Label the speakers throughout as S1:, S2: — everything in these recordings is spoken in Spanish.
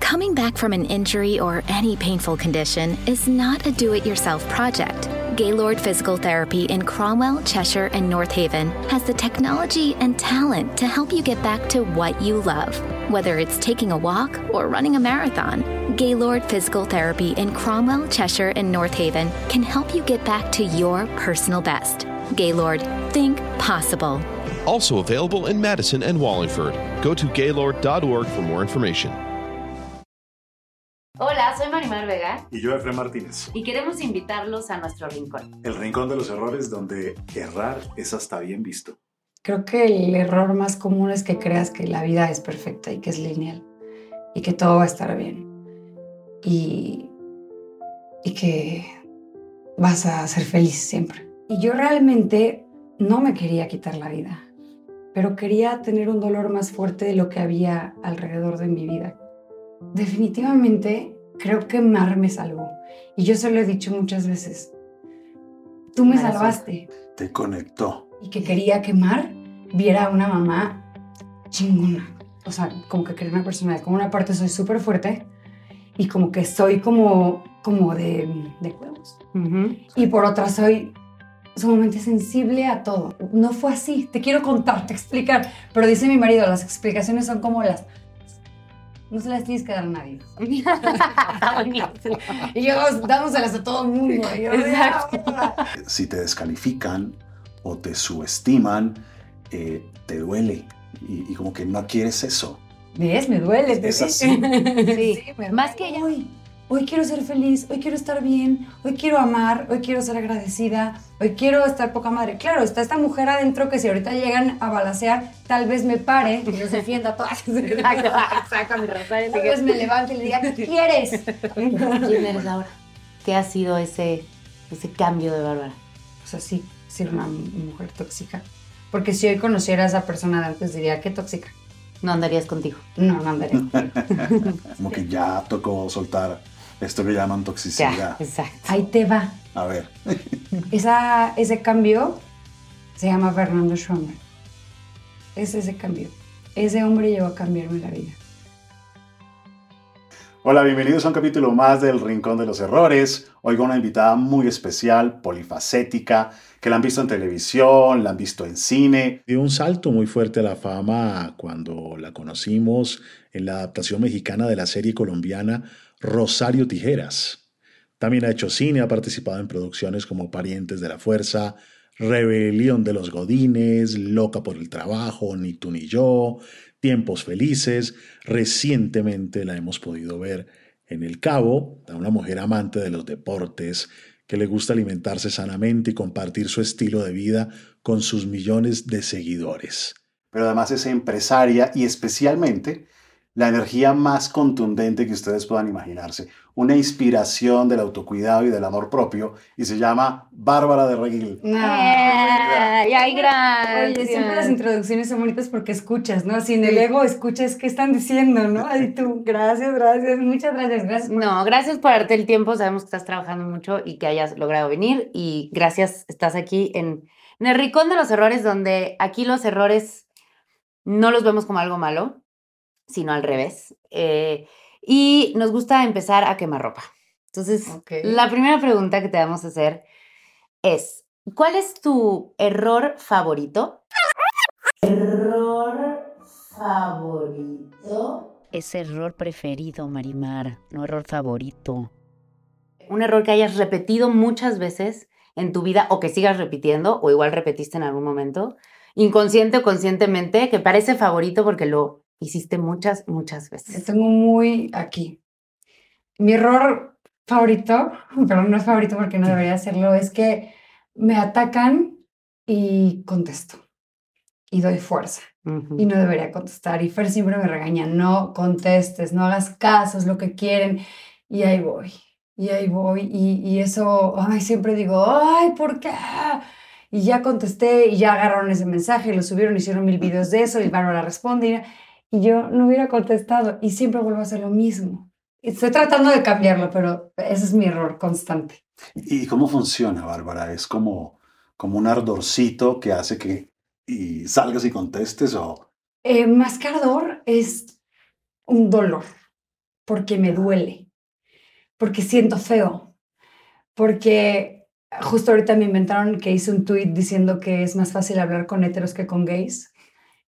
S1: Coming back from an injury or any painful condition is not a do it yourself project. Gaylord Physical Therapy in Cromwell, Cheshire, and North Haven has the technology and talent to help you get back to what you love. Whether it's taking a walk or running a marathon, Gaylord Physical Therapy in Cromwell, Cheshire, and North Haven can help you get back to your personal best. Gaylord, think possible.
S2: Also available in Madison and Wallingford. Go to gaylord.org for more information.
S3: Hola, soy Marimar Vega
S4: Y yo, Efraín Martínez.
S3: y queremos invitarlos a nuestro rincón.
S4: El rincón de los errores donde errar es hasta bien visto.
S5: Creo que el error más común es que creas que la vida es perfecta y que es lineal y que todo va a estar bien y, y que vas a ser feliz siempre. Y yo realmente no me quería quitar la vida, pero quería tener un dolor más fuerte de lo que había alrededor de mi vida. Definitivamente creo que Mar me salvó y yo se lo he dicho muchas veces. Tú me
S3: Gracias.
S5: salvaste
S4: Te conectó.
S5: y que quería que Mar viera a una mamá chingona. O sea, como que quería una persona, como una parte soy súper fuerte y como que soy como, como de, de huevos. Y por otra soy sumamente sensible a todo. No fue así, te quiero contarte, explicar. Pero dice mi marido, las explicaciones son como las... No se las tienes que dar a nadie. Y yo dándoselas a todo el mundo. Yo,
S3: Exacto.
S4: Si te descalifican o te subestiman, eh, te duele. Y, y como que no quieres eso.
S5: ¿Ves? Me duele.
S4: Es
S5: bebé.
S4: así.
S3: Sí.
S5: me
S3: Más
S5: duele.
S3: que ella.
S5: Hoy, hoy quiero ser feliz, hoy quiero estar bien, hoy quiero amar, hoy quiero ser agradecida, hoy quiero estar poca madre. Claro, está esta mujer adentro que si ahorita llegan a balasear, tal vez me pare y los defienda a todas.
S3: Exacto, exacto, mi Rosario.
S5: Tal vez me levante y le diga, ¿qué quieres?
S3: ¿Quién eres ahora? ¿Qué ha sido ese, ese cambio de Bárbara?
S5: O sea, sí, ser una mujer tóxica. Porque si hoy conociera a esa persona de antes, diría, qué tóxica.
S3: No andarías contigo.
S5: No, no andaría.
S4: Como que ya tocó soltar esto que llaman
S3: Ya,
S4: toxicidad.
S3: exacto.
S5: Ahí te va.
S4: A ver.
S5: Esa, ese cambio se llama Fernando Schwammer. Es ese cambio. Ese hombre llegó a cambiarme la vida.
S4: Hola, bienvenidos a un capítulo más del Rincón de los Errores. Hoy con una invitada muy especial, polifacética, que la han visto en televisión, la han visto en cine.
S6: Dio un salto muy fuerte a la fama cuando la conocimos en la adaptación mexicana de la serie colombiana Rosario Tijeras. También ha hecho cine, ha participado en producciones como Parientes de la Fuerza, Rebelión de los Godines, Loca por el Trabajo, Ni tú ni yo, Tiempos Felices. Recientemente la hemos podido ver en El Cabo, a una mujer amante de los deportes, que le gusta alimentarse sanamente y compartir su estilo de vida con sus millones de seguidores.
S4: pero además es empresaria y especialmente la energía más contundente que ustedes puedan imaginarse. Una inspiración del autocuidado y del amor propio y se llama Bárbara de Reguil.
S3: Ay, ay, gracias.
S5: Oye, siempre las introducciones son bonitas porque escuchas, ¿no? Sin el ego escuchas qué están diciendo, ¿no? Y tú, gracias, gracias, muchas gracias, gracias.
S3: No, gracias por darte el tiempo. Sabemos que estás trabajando mucho y que hayas logrado venir. Y gracias, estás aquí en, en el rincón de los errores, donde aquí los errores no los vemos como algo malo, sino al revés. Eh, y nos gusta empezar a quemar ropa. Entonces, la primera pregunta que te vamos a hacer es, ¿cuál es tu error favorito? Error favorito.
S7: Es error preferido, Marimar, no error favorito.
S3: un error que hayas repetido muchas veces en tu vida o que sigas repitiendo o igual repetiste en algún momento, inconsciente o conscientemente, que parece favorito porque lo hiciste muchas, muchas
S5: Lo
S3: veces.
S5: tengo muy aquí. Mi error favorito, pero no es favorito porque no debería hacerlo, es que me atacan y contesto. y doy fuerza y no debería contestar. Y Fer siempre me regaña, no contestes, no hagas caso, es lo que quieren. Y ahí voy, y ahí voy. Y, y eso, ay, siempre digo, ay, ¿por qué? Y ya contesté y ya agarraron ese mensaje, lo subieron, hicieron mil videos de eso y Bárbara responde. Y yo no hubiera contestado y siempre vuelvo a hacer lo mismo. Estoy tratando de cambiarlo, pero ese es mi error constante.
S4: ¿Y cómo funciona, Bárbara? ¿Es como, como un ardorcito que hace que y salgas y contestes o...?
S5: Eh, más que ardor es un dolor, porque me duele, porque siento feo, porque justo ahorita me inventaron que hice un tweet diciendo que es más fácil hablar con heteros que con gays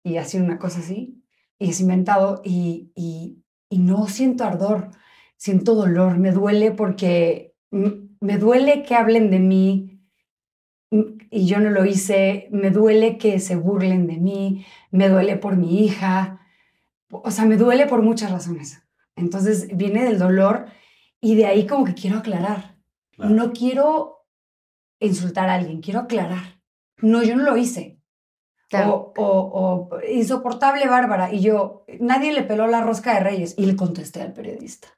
S5: y así una cosa así y es inventado y, y, y no siento ardor, siento dolor, me duele porque me duele que hablen de mí y yo no lo hice, me duele que se burlen de mí, me duele por mi hija, o sea, me duele por muchas razones. Entonces viene del dolor y de ahí como que quiero aclarar. No quiero insultar a alguien, quiero aclarar. No, yo no lo hice. O, o, insoportable Bárbara. Y yo, nadie le peló la rosca de Reyes. Y le contesté al periodista.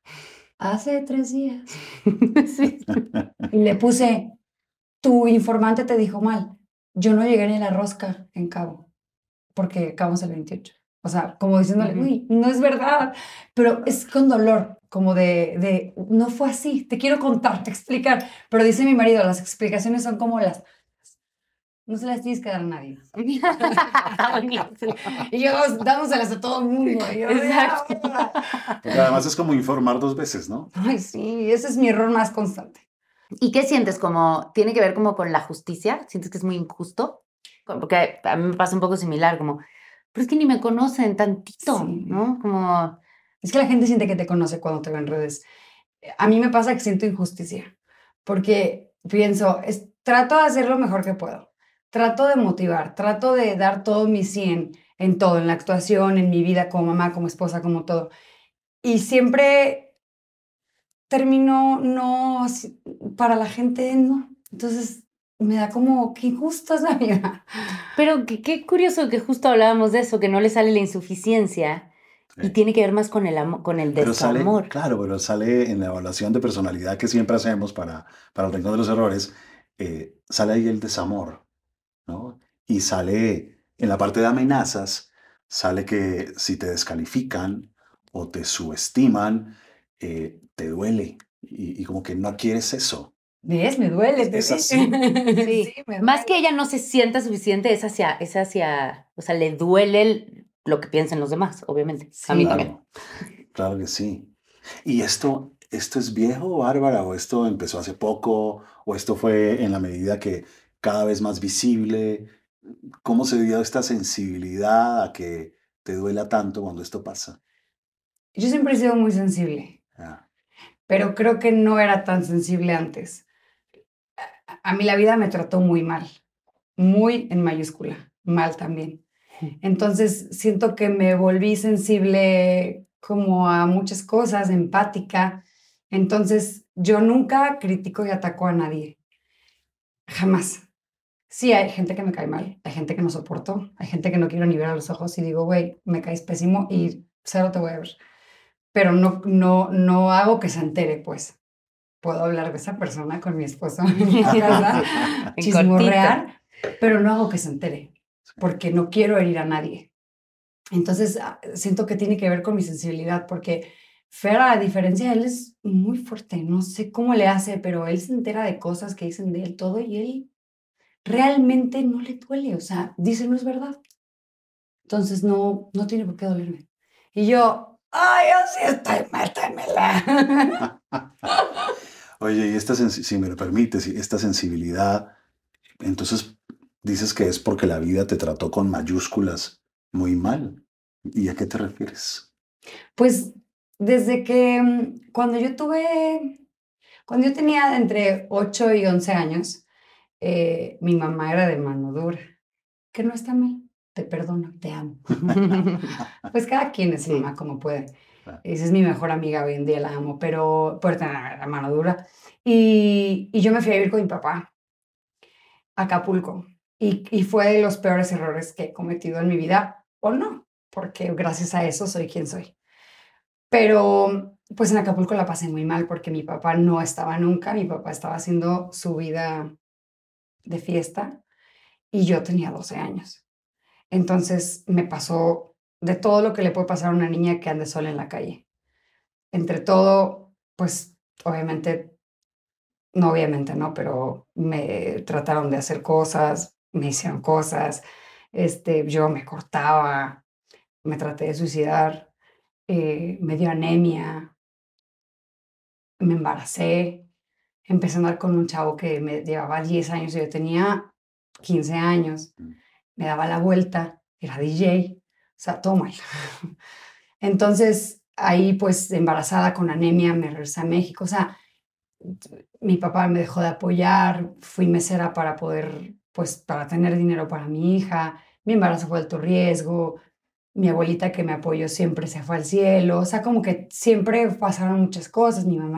S5: Hace tres días. Y le puse, tu informante te dijo mal. Yo no llegué ni a la rosca en Cabo, porque acabamos el 28. O sea, como diciéndole, uy, no es verdad, pero es con dolor, como de, de, no fue así, te quiero contar, te explicar. Pero dice mi marido, las explicaciones son como las no se las tienes que dar a nadie. y yo dándoselas a todo el mundo. Exacto.
S4: Porque además es como informar dos veces, ¿no?
S5: Ay, sí, ese es mi error más constante.
S3: ¿Y qué sientes? Como, ¿Tiene que ver como con la justicia? ¿Sientes que es muy injusto? Porque a mí me pasa un poco similar, como, pero es que ni me conocen tantito, ¿no? Como...
S5: Es que la gente siente que te conoce cuando te ve en redes. A mí me pasa que siento injusticia, porque pienso, es, trato de hacer lo mejor que puedo trato de motivar, trato de dar todo mi 100 en todo, en la actuación, en mi vida como mamá, como esposa, como todo. Y siempre termino no, para la gente no. Entonces me da como, qué injusta es la vida.
S3: Pero qué, curioso que justo hablábamos de eso, que no le sale la insuficiencia. Y tiene que ver más con el, amor, con el desamor.
S4: claro, pero sale en la evaluación de personalidad que siempre hacemos para, para el de los errores, eh, sale ahí el desamor. Y sale en la parte de amenazas, sale que si te descalifican o te subestiman, eh, te duele y, como que no quieres eso.
S5: ¿Ves? Me duele.
S3: Es así. Más que ella no se sienta suficiente, es hacia, es hacia, o sea, le duele lo que piensan los demás, obviamente. a mí también.
S4: Claro que sí. ¿Y esto, esto es viejo, Bárbara, o esto empezó hace poco, o esto fue en la medida que, cada vez más visible? ¿Cómo se dio esta sensibilidad a que te duela tanto cuando esto pasa?
S5: Yo siempre he sido muy sensible, ah. pero creo que no era tan sensible antes. A mí la vida me trató muy mal, muy en mayúscula, mal también. Entonces siento que me volví sensible como a muchas cosas, empática. Entonces yo nunca critico y ataco a nadie, jamás. Sí, hay gente que me cae mal, hay gente que no soporto, hay gente que no quiero ni ver a los ojos y digo, güey, me caes pésimo y cero te voy a ver. Pero no, no, no hago que se entere, pues. Puedo hablar de esa persona con mi esposo chismorrear, pero no hago que se entere, porque no quiero herir a nadie. Entonces, ah, siento que tiene que ver con mi sensibilidad, porque Fer, a diferencia, él es muy fuerte, no sé cómo le hace, pero él se entera de cosas que dicen de él todo y él realmente no le duele, o sea, dice no es verdad. Entonces no, no tiene por qué dolerme. Y yo, ay, así estoy, métemela.
S4: Oye, y esta, si me lo permites, esta sensibilidad, entonces dices que es porque la vida te trató con mayúsculas muy mal. ¿Y a qué te refieres?
S5: Pues desde que mm, cuando yo tuve, cuando yo tenía entre 8 y 11 años, eh, mi mamá era de mano dura, que no está mal, te perdono, te amo. pues cada quien es mamá como puede. Esa es mi mejor amiga hoy en día, la amo, pero puede tener la mano dura. Y, y yo me fui a vivir con mi papá a Acapulco. Y, y fue de los peores errores que he cometido en mi vida, o no, porque gracias a eso soy quien soy. Pero pues en Acapulco la pasé muy mal porque mi papá no estaba nunca, mi papá estaba haciendo su vida de fiesta y yo tenía 12 años. Entonces me pasó de todo lo que le puede pasar a una niña que ande sola en la calle. Entre todo, pues obviamente, no obviamente, ¿no? Pero me trataron de hacer cosas, me hicieron cosas, este, yo me cortaba, me traté de suicidar, eh, me dio anemia, me embaracé, empecé a andar con un chavo que me llevaba 10 años y yo tenía 15 años, me daba la vuelta, era DJ, o sea, todo mal. Entonces, ahí pues embarazada con anemia me regresé a México, o sea, mi papá me dejó de apoyar, fui mesera para poder, pues, para tener dinero para mi hija, mi embarazo fue alto riesgo, mi abuelita que me apoyó siempre se fue al cielo, o sea, como que siempre pasaron muchas cosas, mi mamá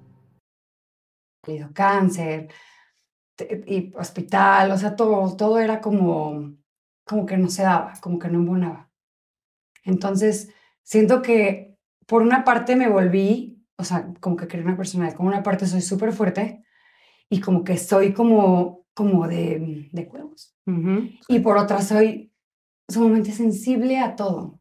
S5: Salido cáncer y hospital, o sea, todo, todo era como, como que no se daba, como que no embonaba. Entonces, siento que por una parte me volví, o sea, como que quería una personalidad, como una parte soy súper fuerte y como que soy como, como de, de huevos. Y por otra soy sumamente sensible a todo.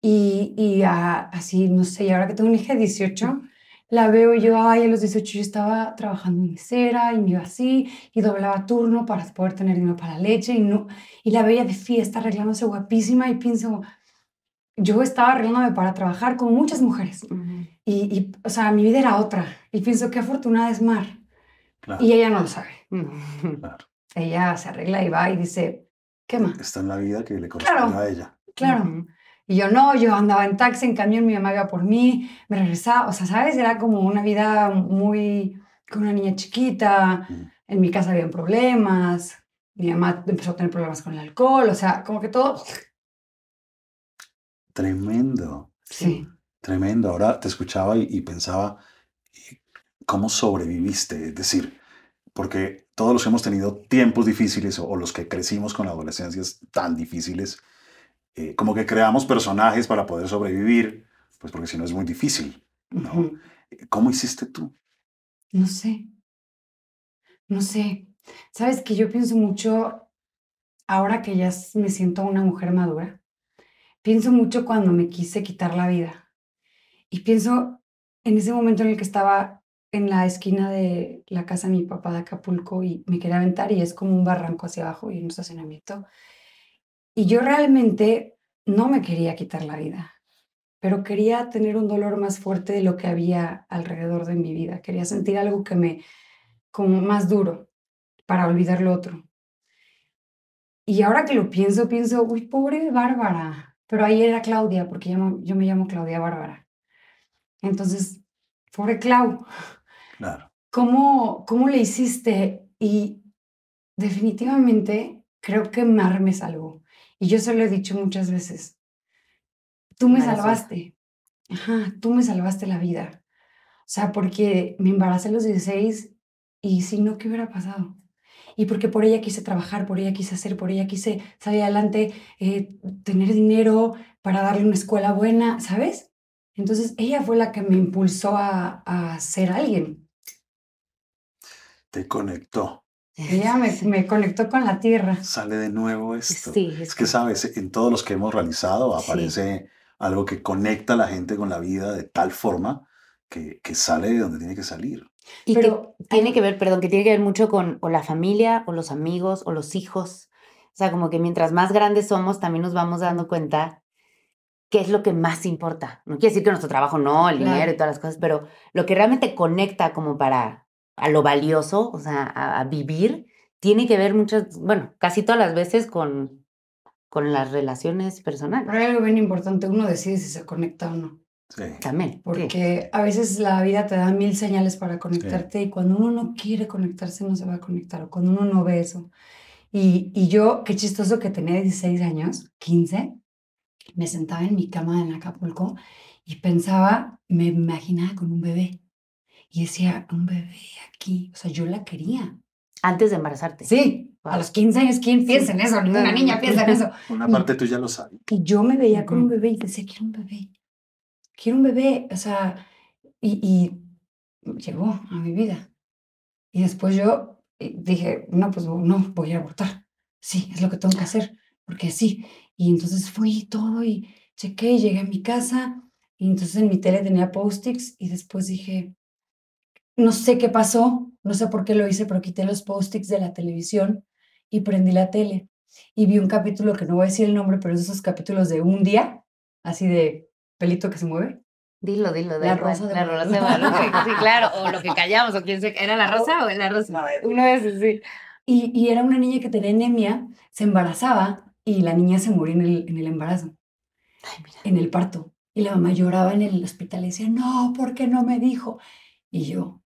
S5: Y, y a, así, no sé, y ahora que tengo una hija de 18, la veo y yo, ay, a los 18 yo estaba trabajando en cera y me iba así y doblaba turno para poder tener dinero para la leche y, no, y la veía de fiesta arreglándose guapísima y pienso, yo estaba arreglándome para trabajar con muchas mujeres y, y, o sea, mi vida era otra y pienso, qué afortunada es Mar. Y ella no lo sabe.
S4: Claro.
S5: Ella se arregla y va y dice, ¿qué más?
S4: Está en la vida que le corresponde
S5: Claro.
S4: a ella.
S5: Claro. Y yo no, yo andaba en taxi, en camión, mi mamá iba por mí, me regresaba, o sea, ¿sabes? Era como una vida muy, con una niña chiquita, en mi casa habían problemas, mi mamá empezó a tener problemas con el alcohol, o sea, como que todo,
S4: Tremendo.
S5: sí.
S4: Tremendo. Ahora te escuchaba y, y pensaba eh, cómo sobreviviste. Es decir, porque todos los que hemos tenido tiempos difíciles o, o los que crecimos con adolescencias tan difíciles, eh, como que creamos personajes para poder sobrevivir, pues porque si no es muy difícil. ¿no?
S5: Ujú.
S4: Eh, ¿Cómo hiciste tú?
S5: No sé. No sé. Sabes que yo pienso mucho, ahora que ya me siento una mujer madura, pienso mucho cuando me quise quitar la vida. Y pienso en ese momento en el que estaba en la esquina de la casa de mi papá de Acapulco y me quería aventar y es como un barranco hacia abajo y un estacionamiento. Y yo realmente no me quería quitar la vida, pero quería tener un dolor más fuerte de lo que había alrededor de mi vida. Quería sentir algo que me, como más duro, para olvidar lo otro. Y ahora que lo pienso, pienso, uy, pobre Bárbara. Pero ahí era Claudia, porque llamo- yo me llamo Claudia Bárbara. Entonces, pobre Clau,
S4: Claro.
S5: ¿cómo, cómo le hiciste? Y definitivamente creo que Mar me salvó. Y yo se lo he dicho muchas veces. Tú me salvaste. Ajá, tú me salvaste la vida. O sea, porque me embaracé a los 16 y si no, ¿qué hubiera pasado? Y porque por ella quise trabajar, por ella quise hacer, por ella quise salir adelante, eh, tener dinero para darle una escuela buena, ¿sabes? Entonces ella fue la que me impulsó a, a ser alguien.
S4: Te conectó.
S5: Ella me, me conectó con la tierra.
S4: Sale de nuevo esto.
S3: Sí,
S4: Es que, sabes, en todos los que hemos realizado
S3: Sí.
S4: aparece algo que conecta a la gente con la vida de tal forma que, que sale de donde tiene que salir.
S3: Y
S5: Pero
S3: que tiene que ver, perdón, que tiene que ver mucho con o la familia, o los amigos, o los hijos. O sea, como que mientras más grandes somos, también nos vamos dando cuenta qué es lo que más importa. No quiere decir que nuestro trabajo no, el
S5: Claro.
S3: dinero y todas las cosas, pero lo que realmente conecta como para a lo valioso, o sea, a, a vivir, tiene que ver muchas, bueno, casi todas las veces con, con las relaciones personales.
S5: Pero hay algo bien importante, uno decide si se conecta o no.
S4: Sí.
S3: También. sí.
S5: Porque a veces la vida te da mil señales para conectarte y cuando uno no quiere conectarse no se va a conectar o cuando uno no ve eso. Y, y yo, qué chistoso que tenía 16 años, 15, me sentaba en mi cama en Acapulco y pensaba, me imaginaba con un bebé. Y decía, un bebé aquí, o sea, yo la quería.
S3: Antes de embarazarte.
S5: Sí, a los 15 años, ¿quién piensa en eso? Ninguna niña piensa en eso.
S4: Una
S5: Y-
S4: parte tú ya lo sabes.
S5: y yo me veía con un bebé y decía, quiero un bebé. Quiero un bebé. O sea, y, y llegó a mi vida. Y después yo eh, dije, no, pues no, voy a abortar. Sí, es lo que tengo que hacer, porque sí. Y entonces fui todo y chequé y llegué a mi casa. Y entonces en mi tele tenía post-its y después dije, no sé qué pasó, no sé por qué lo hice, pero quité los post-its de la televisión y prendí la tele y vi un capítulo que no voy a decir el nombre, pero es esos capítulos de un día, así de pelito que se mueve.
S3: Dilo, dilo.
S5: La Rosa de
S3: La Rosa de Guadalupe, Sí, claro. O lo que callamos, o quién sé. ¿Era la rosa o la rosa? Uno de esos, sí.
S5: Y, y era una niña que tenía anemia, se embarazaba y la niña se murió en el, en el embarazo,
S3: Ay, mira.
S5: en el parto. Y la mamá lloraba en el hospital y decía, no, ¿por qué no me dijo? Y yo,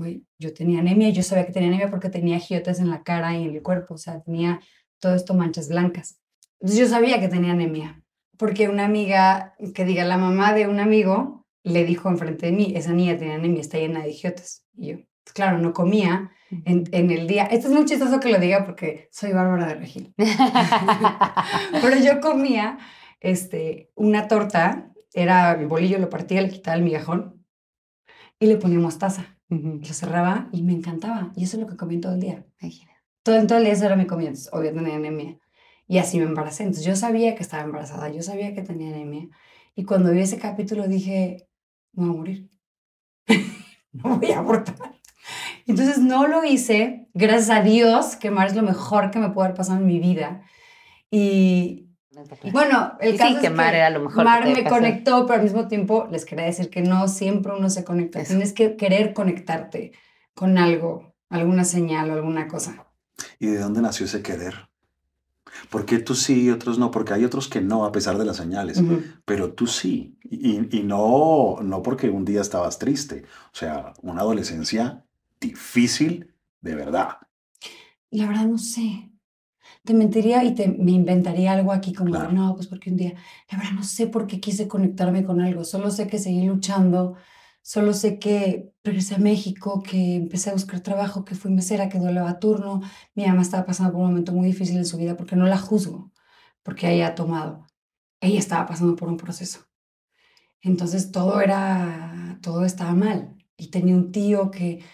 S5: güey, yo tenía anemia y yo sabía que tenía anemia porque tenía giotes en la cara y en el cuerpo, o sea, tenía todo esto manchas blancas. Entonces yo sabía que tenía anemia, porque una amiga, que diga, la mamá de un amigo le dijo enfrente de mí, esa niña tenía anemia, está llena de giotes. Y yo, pues claro, no comía en, en el día. Esto es muy chistoso que lo diga porque soy Bárbara de Regil. Pero yo comía este, una torta, era el bolillo, lo partía, le quitaba el migajón y le ponía mostaza. Lo cerraba y me encantaba. Y eso es lo que comía todo el día.
S3: Imagina.
S5: Todo, todo el día eso era mi comida. Entonces, obvio tenía anemia. Y así me embaracé. Entonces yo sabía que estaba embarazada, yo sabía que tenía anemia. Y cuando vi ese capítulo dije, me voy a morir. no voy a abortar. Entonces no lo hice. Gracias a Dios, que Mar es lo mejor que me puede haber pasado en mi vida. Y bueno, el
S3: Y
S5: caso
S3: sí,
S5: es
S3: que Mar era lo mejor
S5: Mar me
S3: pasó.
S5: conectó, pero al mismo tiempo les quería decir que no siempre uno se conecta.
S3: Eso.
S5: Tienes que querer conectarte con algo, alguna señal o alguna cosa.
S4: ¿Y de dónde nació ese querer? ¿Por qué tú sí y otros no? Porque hay otros que no, a pesar de las señales. Pero tú sí. Y, y no, no porque un día estabas triste. O sea, una adolescencia difícil de verdad.
S5: La verdad no sé. Te mentiría y te, me inventaría algo aquí como,
S4: Claro.
S5: no, pues porque un día, la verdad no sé por qué quise conectarme con algo, solo sé que seguí luchando, solo sé que regresé a México, que empecé a buscar trabajo, que fui mesera, que doblaba turno, mi mamá estaba pasando por un momento muy difícil en su vida porque no la juzgo, porque ella ha tomado, ella estaba pasando por un proceso. Entonces todo era, todo estaba mal y tenía un tío que,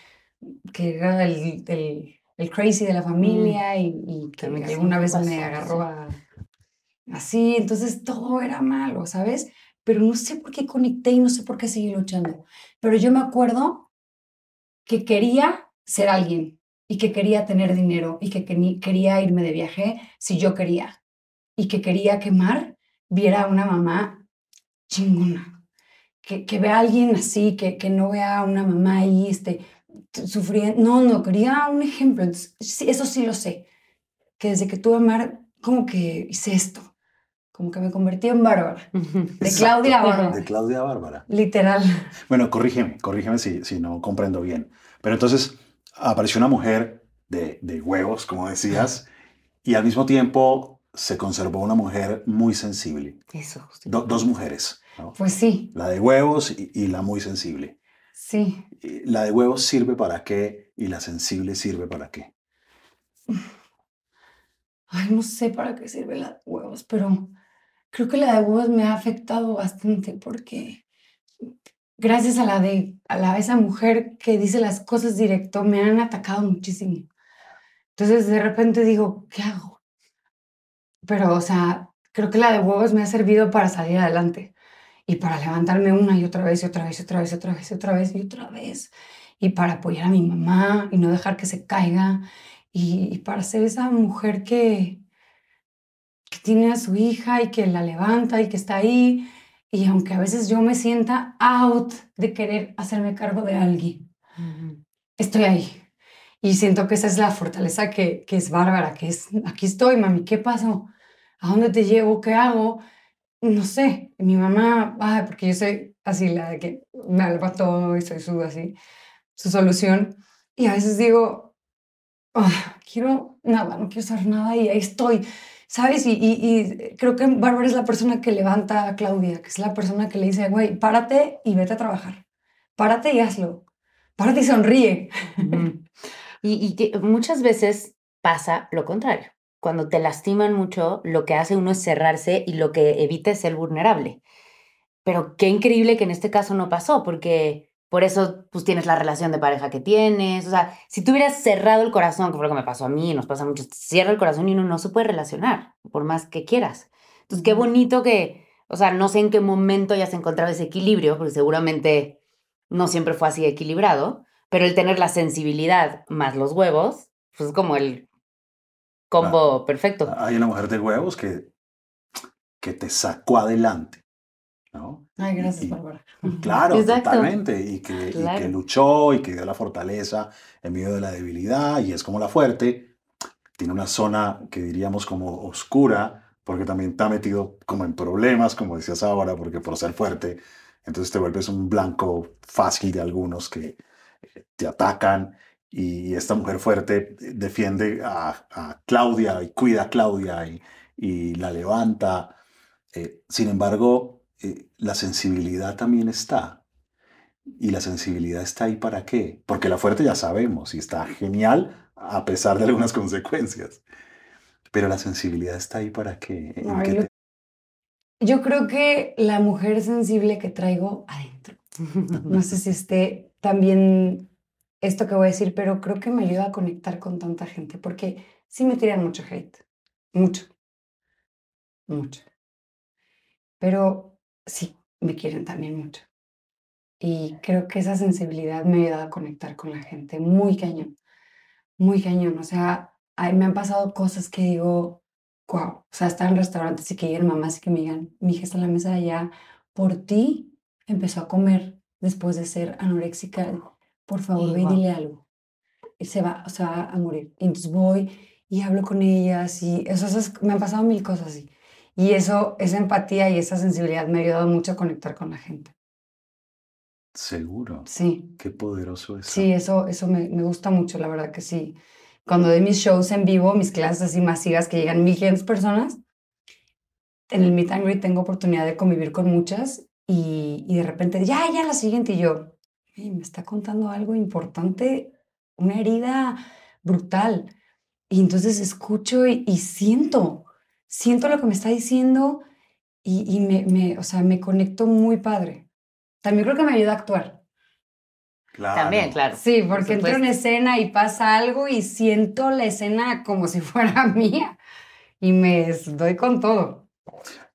S5: que era el, el, el crazy de la familia y, y que
S3: También
S5: alguna vez
S3: pasó,
S5: me agarró a- así, entonces todo era malo, ¿sabes? Pero no sé por qué conecté y no sé por qué seguí luchando. Pero yo me acuerdo que quería ser alguien y que quería tener dinero y que quería irme de viaje si yo quería y que quería que Mar viera a una mamá chingona, que, que vea a alguien así, que, que no vea a una mamá ahí este, sufriendo. No, no, quería un ejemplo. Entonces, sí, eso sí lo sé, que desde que tuve a Mar, como que hice esto, como que me convertí en Bárbara, de
S4: Exacto.
S5: Claudia Bárbara,
S4: De Claudia Bárbara.
S5: literal.
S4: Bueno, corrígeme, corrígeme si, si no comprendo bien. Pero entonces apareció una mujer de, de huevos, como decías, y al mismo tiempo se conservó una mujer muy sensible.
S3: Eso.
S4: Do- dos mujeres, ¿no?
S5: Pues sí,
S4: la de huevos y, y la muy sensible.
S5: Sí.
S4: La de huevos sirve para qué y la sensible sirve para qué.
S5: Ay, no sé para qué sirve la de huevos, pero creo que la de huevos me ha afectado bastante porque gracias a la de a la, esa mujer que dice las cosas directo, me han atacado muchísimo. Entonces de repente digo, ¿qué hago? Pero, o sea, creo que la de huevos me ha servido para salir adelante y para levantarme una y otra vez y otra vez y otra vez y otra vez y otra vez y otra vez y para apoyar a mi mamá y no dejar que se caiga y, y para ser esa mujer que, que tiene a su hija y que la levanta y que está ahí y aunque a veces yo me sienta out de querer hacerme cargo de alguien, estoy ahí. Y siento que esa es la fortaleza que, que es bárbara, que es, aquí estoy, mami, ¿qué pasó? ¿A dónde te llevo? ¿Qué hago? No sé. Mi mamá, porque yo soy así, la de que me alba todo y soy su, así, su solución. Y a veces digo, "Ah, quiero nada, no quiero hacer nada y ahí estoy. ¿Sabes? Y, creo que Bárbara es la persona que levanta a Claudia, que es la persona que le dice, güey, párate y vete a trabajar. Párate y hazlo. Párate y sonríe.
S3: Y, y que muchas veces pasa lo contrario. Cuando te lastiman mucho, lo que hace uno es cerrarse y lo que evita es ser vulnerable. Pero qué increíble que en este caso no pasó, porque por eso pues tienes la relación de pareja que tienes. O sea, si tú hubieras cerrado el corazón, que fue lo que me pasó a mí, nos pasa mucho, cierra el corazón y uno no se puede relacionar, por más que quieras. Entonces, qué bonito que, o sea, no sé en qué momento ya se encontraba ese equilibrio, porque seguramente no siempre fue así equilibrado, pero el tener la sensibilidad más los huevos, pues es como el combo perfecto.
S4: Hay una mujer de huevos que, que te sacó adelante, ¿no?
S5: Ay, gracias, Bárbara.
S4: Claro,
S3: Exacto.
S4: totalmente. Y que, y que luchó y que dio la fortaleza en medio de la debilidad y es como la fuerte. Tiene una zona que diríamos como oscura, porque también está metido como en problemas, como decías ahora, porque por ser fuerte, entonces te vuelves un blanco fácil de algunos que eh, te atacan. Y esta mujer fuerte defiende a, a Claudia y cuida a Claudia y, y la levanta. Eh, sin embargo, eh, la sensibilidad también está. Y la sensibilidad está ahí para qué? Porque la fuerte ya sabemos y está genial a pesar de algunas consecuencias. Pero la sensibilidad está ahí para qué? ¿En
S5: Ay,
S4: qué
S5: lo-
S4: te-
S5: Yo creo que la mujer sensible que traigo adentro, no sé si esté también esto que voy a decir, pero creo que me ayuda a conectar con tanta gente, porque sí me tiran mucho hate, mucho, mucho. Pero sí me quieren también mucho. Y creo que esa sensibilidad me ha ayudado a conectar con la gente, muy cañón, muy cañón. O sea, ay, me han pasado cosas que digo, wow, o sea, estar en restaurantes y que lleguen mamás y que me digan, mi hija está en la mesa de allá, por ti empezó a comer después de ser anoréxica, por favor,
S3: Y
S5: ve y dile algo. Y se va, o sea, a morir. Y entonces voy y hablo con ellas y eso, esas- me han pasado mil cosas así. Y eso, esa empatía y esa sensibilidad me ha ayudado mucho a conectar con la gente.
S4: Seguro.
S5: Sí.
S4: Qué poderoso es.
S5: Sí, eso, eso me, me gusta mucho, la verdad que sí. Cuando doy mis shows en vivo, mis clases así masivas que llegan 1500 personas, en el Meet and Greet tengo oportunidad de convivir con muchas y, y de repente, ya, ya, la siguiente, y yo, "Ey, me está contando algo importante, una herida brutal. Y entonces escucho y, y siento, siento lo que me está diciendo y, y me, me, o sea, me conecto muy padre. También creo que me ayuda a actuar.
S4: Claro.
S3: También, claro.
S5: Sí,
S3: por
S5: porque entro en escena y pasa algo y siento la escena como si fuera mía y me doy con todo.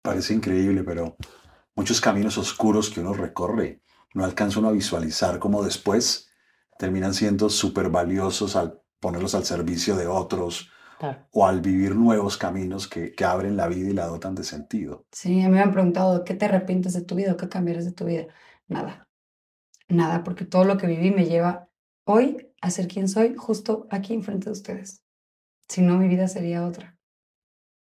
S4: Parece increíble, pero muchos caminos oscuros que uno recorre no alcanza uno a visualizar cómo después terminan siendo súper valiosos al ponerlos al servicio de otros
S3: Claro.
S4: o al vivir nuevos caminos que, que abren la vida y la dotan de sentido.
S5: Sí, a mí me han preguntado, ¿qué te arrepientes de tu vida qué cambiarías de tu vida? Nada, nada, porque todo lo que viví me lleva hoy a ser quien soy justo aquí enfrente de ustedes. Si no, mi vida sería otra.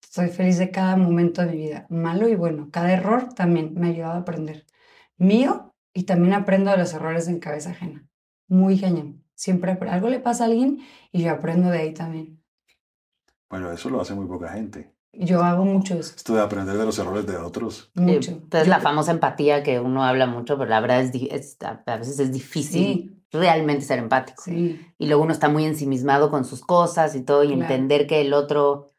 S5: Soy feliz de cada momento de mi vida, malo y bueno. Cada error también me ha ayudado a aprender. Mío y también aprendo de los errores en cabeza ajena. Muy cañón. Siempre algo le pasa a alguien y yo aprendo de ahí también.
S4: Bueno, eso lo hace muy poca gente.
S5: Yo hago mucho eso,
S4: Esto de aprender de los errores de otros.
S5: mucho.
S3: Entonces, la famosa empatía que uno habla mucho, pero la verdad es, es- a a veces es difícil
S5: Sí.
S3: realmente ser empático.
S5: Sí,
S3: Y luego uno está muy ensimismado con sus cosas y todo, y
S5: Claro.
S3: entender que el otro,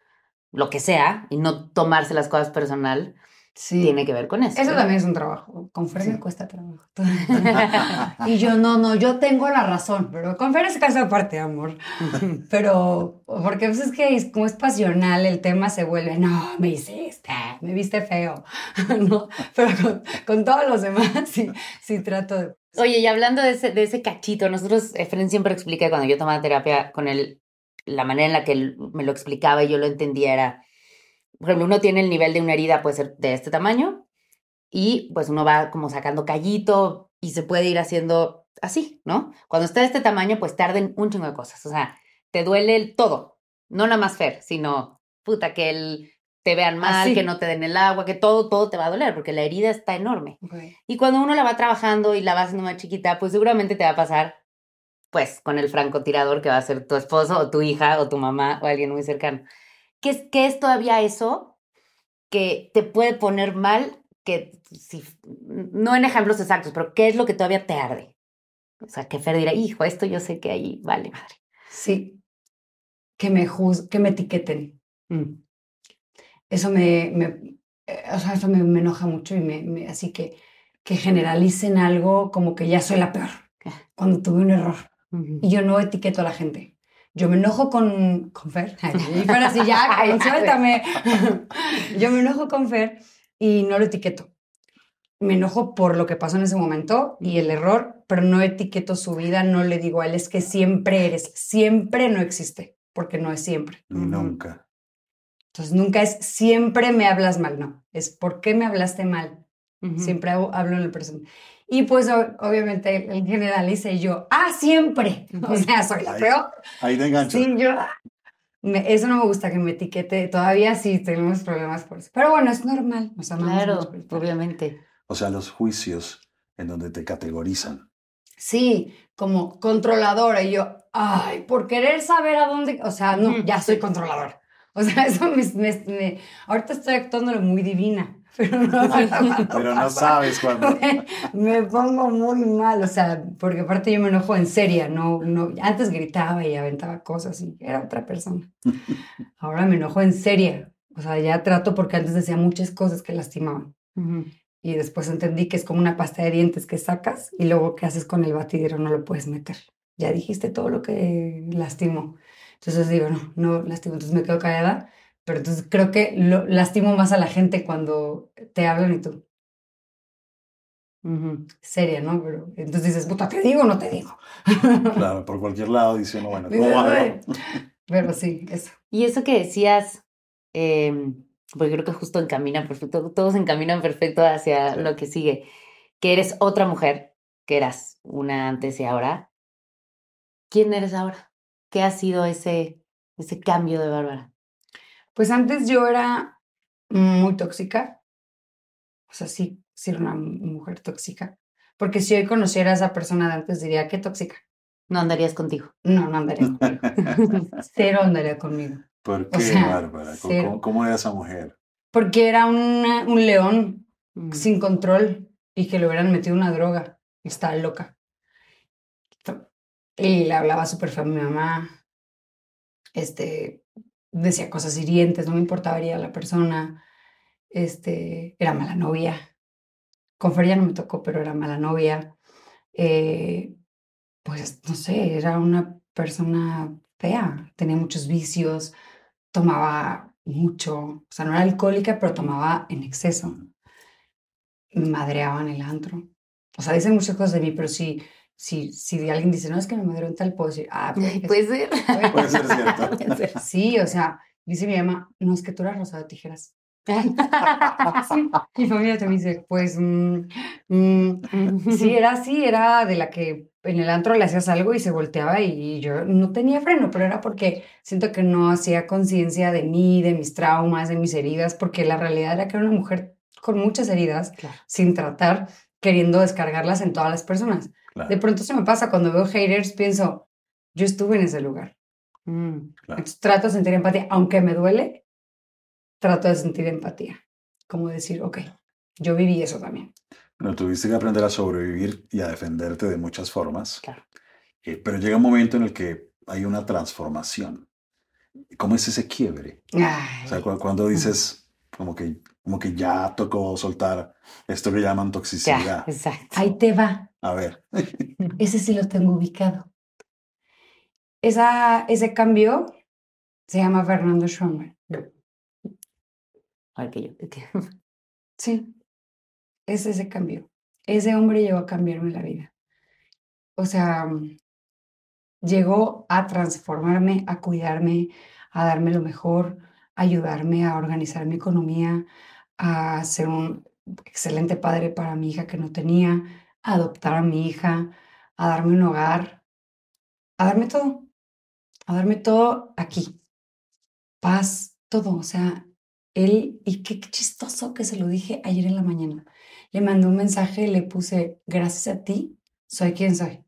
S3: lo que sea, y no tomarse las cosas personal. Tiene que ver con eso.
S5: Eso también es un trabajo. Con Fer me cuesta trabajo. y yo, no, no, yo tengo la razón, pero con Fer es caso aparte, amor. pero, porque pues es que es- como es pasional, el tema se vuelve, no, me hiciste, me viste feo. no, pero con, con todos los demás sí, sí trato de...
S3: Oye, y hablando de ese, de ese cachito, nosotros, Efren siempre explica cuando yo tomaba terapia con él, la manera en la que él me lo explicaba y yo lo entendía era, por ejemplo, uno tiene el nivel de una herida, puede ser de este tamaño, y pues uno va como sacando callito y se puede ir haciendo así, ¿no? Cuando está de este tamaño, pues tarden un chingo de cosas, o sea, te duele el todo, no nada más Fer, sino, puta, que el, te vean mal,
S5: Así.
S3: que no te den el agua, que todo, todo te va a doler, porque la herida está enorme. Y cuando uno la va trabajando y la va haciendo más chiquita, pues seguramente te va a pasar, pues, con el francotirador que va a ser tu esposo o tu hija o tu mamá o alguien muy cercano. ¿Qué es, qué es todavía eso que te puede poner mal? Que si, no en ejemplos exactos, pero ¿qué es lo que todavía te arde? O sea, que Fer dirá, hijo, esto yo sé que ahí vale madre.
S5: Sí, que me juz que me etiqueten.
S3: Mm.
S5: Eso me, me, eh, o sea, eso me, me enoja mucho y me, me- así que, que generalicen algo como que ya soy la peor cuando tuve un error. Y yo no etiqueto a la gente. Yo me enojo con, con Fer. Y Fer así, ya, suéltame. Yo me enojo con Fer y no lo etiqueto. Me enojo por lo que pasó en ese momento y el error, pero no etiqueto su vida, no le digo a él, es que siempre eres, siempre no existe, porque no es siempre.
S4: Ni nunca.
S5: Entonces nunca es siempre me hablas mal, no, es por qué me hablaste mal. Siempre hago- hablo en el presente. Y pues obviamente el generaliza y yo, ah, siempre. O sea, soy la
S4: Ahí-
S5: peor.
S4: Ahí te engancho.
S5: Sí, yo. me- eso no me gusta que me etiquete. Todavía sí tenemos problemas por eso. Pero bueno, es normal. Nos amamos
S3: Claro, obviamente.
S4: O sea, los juicios en donde te categorizan.
S5: Sí, como controladora. Y yo, ay, por querer saber a dónde. O sea, no, ya soy controladora. O sea, eso me, me- me- Ahorita estoy actuando muy divina. Pero no,
S4: Pero no sabes cuándo.
S5: me, me pongo muy mal, o sea, porque aparte yo me enojo en serio, no, no, antes gritaba y aventaba cosas y era otra persona. Ahora me enojo en serio, o sea, ya trato porque antes decía muchas cosas que lastimaban.
S3: Ujú.
S5: Y después entendí que es como una pasta de dientes que sacas y luego qué haces con el batidero no lo puedes meter. Ya dijiste todo lo que lastimó. Entonces digo, no, no lastimo. Entonces me quedo callada, pero entonces creo que lo, lastimo más a la gente cuando te hablan y tú, seria, ¿no? Pero entonces dices, puta, ¿te digo o no te digo?
S4: Claro, por cualquier lado dice uno, bueno, ¿cómo.
S5: Pero sí, eso.
S3: Y eso que decías, em, porque creo que justo encamina perfecto, todos encaminan perfecto hacia
S4: Sí.
S3: lo que sigue, que eres otra mujer, que eras una antes y ahora. ¿Quién eres ahora? ¿Qué ha sido ese, ese cambio de Bárbara?
S5: Pues antes yo era muy tóxica. O sea, sí, sí era una mujer tóxica. Porque si hoy conociera a esa persona de antes, diría, qué tóxica.
S3: No andarías contigo.
S5: No, no andaría conmigo. Cero andaría conmigo.
S4: ¿Por qué,
S5: O sea,
S4: Bárbara? ¿Cómo,
S5: cero.
S4: cómo- cómo era esa mujer?
S5: Porque era una- un león
S3: Mm.
S5: sin control y que le hubieran metido una droga. Y estaba loca. Y le hablaba súper feo a mi mamá. Este, decía cosas hirientes, no me importaba herir a la persona. Este, era mala novia. Con Fer ya no me tocó, pero era mala novia. Eh, pues, no sé, era una persona fea. Tenía muchos vicios. Tomaba mucho. O sea, no era alcohólica, pero tomaba en exceso. Me madreaba en el antro. O sea, dicen muchas cosas de mí, pero si, si, si alguien dice, no, es que me en tal, puedo decir, ah, puede que
S3: Puede ser.
S4: Puede ser cierto.
S3: Puede ser.
S5: Sí, o sea, dice mi mamá, no, es que tú eras rosado de tijeras. Sí, mi familia te dice, pues, mm, mm, sí, era así, era de la que en el antro le hacías algo y se volteaba y yo no tenía freno, pero era porque siento que no hacía conciencia de mí, de mis traumas, de mis heridas, porque la realidad era que era una mujer con muchas heridas,
S3: Claro.
S5: sin tratar, queriendo descargarlas en todas las personas.
S4: Claro,
S5: De pronto se me pasa cuando veo haters, pienso, yo estuve en ese lugar.
S3: Mm.
S4: claro.
S5: Entonces, trato de sentir empatía, aunque me duele, trato de sentir empatía. Como decir, ok, yo viví eso también.
S4: Bueno, tuviste que aprender a sobrevivir y a defenderte de muchas formas.
S3: Claro.
S4: Eh, pero llega un momento en el que hay una transformación. ¿Cómo es ese quiebre? O sea,
S5: Ay,
S4: cu- cuando dices, como que Como que ya tocó soltar esto que llaman toxicidad.
S3: exacto.
S5: Ahí te va.
S4: A ver.
S5: Ese sí lo tengo ubicado. Esa, ese cambio se llama Fernando Schoenberg.
S3: Al que yo.
S5: Sí, es ese cambio. Ese hombre llegó a cambiarme la vida. O sea, llegó a transformarme, a cuidarme, a darme lo mejor, a ayudarme a organizar mi economía, a ser un excelente padre para mi hija que no tenía, a adoptar a mi hija, a darme un hogar, a darme todo, a darme todo aquí. Paz, todo. O sea, él, y qué, chistoso que se lo dije ayer en la mañana. Le mandé un mensaje, le puse, gracias a ti, soy quien soy.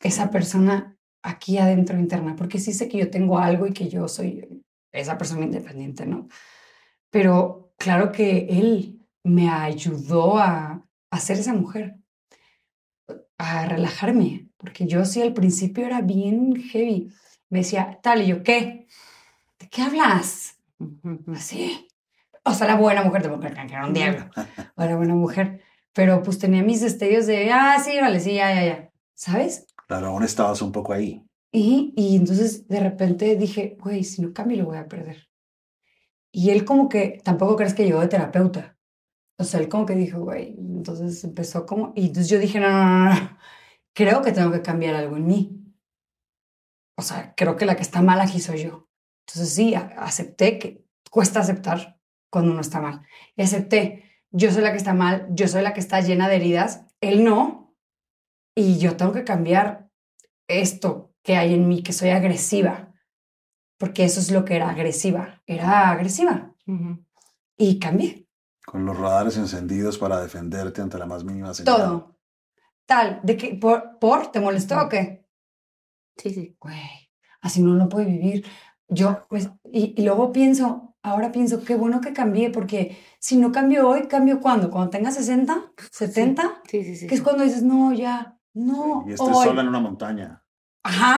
S5: Esa persona aquí adentro interna, porque sí sé que yo tengo algo y que yo soy esa persona independiente, ¿no? Pero claro que él me ayudó a, a ser esa mujer, a relajarme, porque yo sí al principio era bien heavy. Me decía, tal, y yo, ¿qué? ¿De qué hablas? Así. O sea, la buena mujer, de que era un diablo. O era buena mujer. Pero pues tenía mis destellos de, ah, sí, vale, sí, ya, ya, ya. ¿Sabes?
S4: Claro, aún estabas un poco ahí.
S5: Y, y entonces de repente dije, güey, si no cambio lo voy a perder. Y él como que, tampoco crees que llegó de terapeuta. O sea, él como que dijo, güey, entonces empezó como, y yo dije, no, no, no, no, creo que tengo que cambiar algo en mí. O sea, creo que la que está mal aquí soy yo. Entonces sí, acepté que cuesta aceptar cuando uno está mal. Y acepté, yo soy la que está mal, yo soy la que está llena de heridas, él no. Y yo tengo que cambiar esto que hay en mí, que soy agresiva. Porque eso es lo que era agresiva. Era agresiva. Y cambié.
S4: Con los radares encendidos para defenderte ante la más mínima señal.
S5: Todo. Tal, de que por, por ¿te molestó o qué?
S3: Sí, sí.
S5: Güey, así no lo puede vivir. Yo, pues, y, y, luego pienso, ahora pienso, qué bueno que cambié, porque si no cambio hoy, ¿cambio cuándo? ¿Cuando tenga 60? ¿70?
S3: Sí, sí, sí.
S5: Que es cuando dices, no, ya, no.
S4: Y estés
S5: hoy.
S4: sola en una montaña.
S5: Ajá.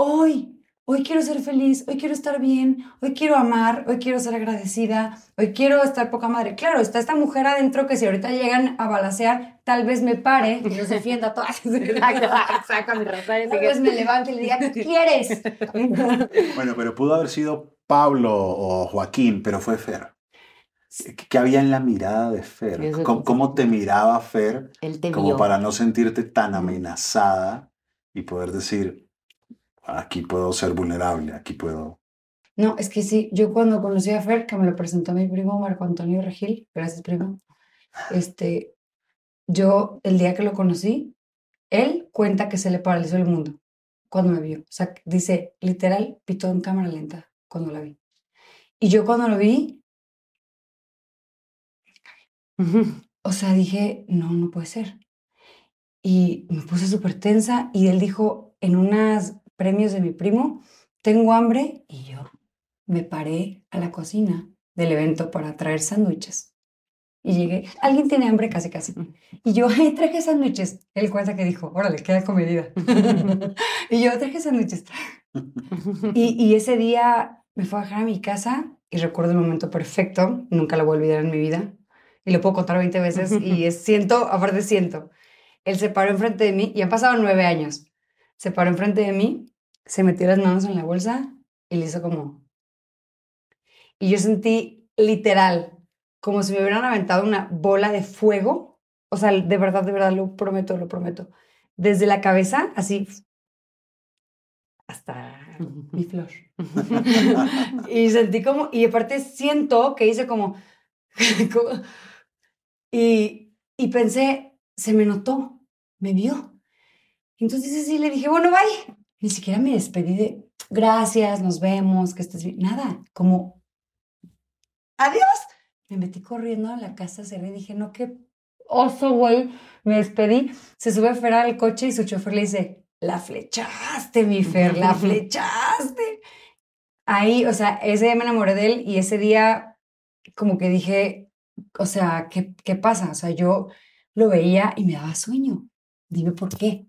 S5: Hoy, hoy quiero ser feliz, hoy quiero estar bien, hoy quiero amar, hoy quiero ser agradecida, hoy quiero estar poca madre. Claro, está esta mujer adentro que si ahorita llegan a balasear, tal vez me pare y los defienda a todas.
S3: Exacto, exacto, mi Rosario.
S5: Tal vez me levante y le diga, ¿qué quieres?
S4: Bueno, pero pudo haber sido Pablo o Joaquín, pero fue Fer. ¿Qué había en la mirada de Fer? ¿Cómo, te miraba Fer
S3: Él te
S4: como
S3: vio.
S4: para no sentirte tan amenazada y poder decir, aquí puedo ser vulnerable, aquí puedo...
S5: No, es que sí, yo cuando conocí a Fer, que me lo presentó mi primo Marco Antonio Regil, gracias primo, este, yo el día que lo conocí, él cuenta que se le paralizó el mundo cuando me vio. O sea, dice, literal, pitó en cámara lenta cuando la vi. Y yo cuando lo vi, o sea, dije, no, no puede ser. Y me puse súper tensa y él dijo, en unos premios de mi primo, tengo hambre y yo me paré a la cocina del evento para traer sándwiches. Y llegué, alguien tiene hambre casi casi. Y yo, traje sándwiches. Él cuenta que dijo, órale, queda comedida. y yo traje sándwiches. y, y ese día me fue a dejar a mi casa y recuerdo el momento perfecto, nunca lo voy a olvidar en mi vida. Y lo puedo contar 20 veces y es, siento, aparte siento. Él se paró enfrente de mí y han pasado nueve años. Se paró enfrente de mí, se metió las manos en la bolsa y le hizo como... y yo sentí literal como si me hubieran aventado una bola de fuego. O sea, de verdad, de verdad, lo prometo, lo prometo. Desde la cabeza, así, hasta mi flor. y sentí como, y aparte siento que hice como, como- y, y pensé, se me notó, me vio. Entonces así le dije, bueno, bye. Ni siquiera me despedí de, gracias, nos vemos, que estés bien. Nada, como, adiós. Me metí corriendo a la casa, cerré y dije, no, qué oso, güey. Me despedí. Se sube Fer al coche y su chofer le dice, la flechaste, mi Fer, la flechaste. Ahí, o sea, ese día me enamoré de él y ese día como que dije, o sea, ¿qué, qué pasa? O sea, yo lo veía y me daba sueño. Dime por qué.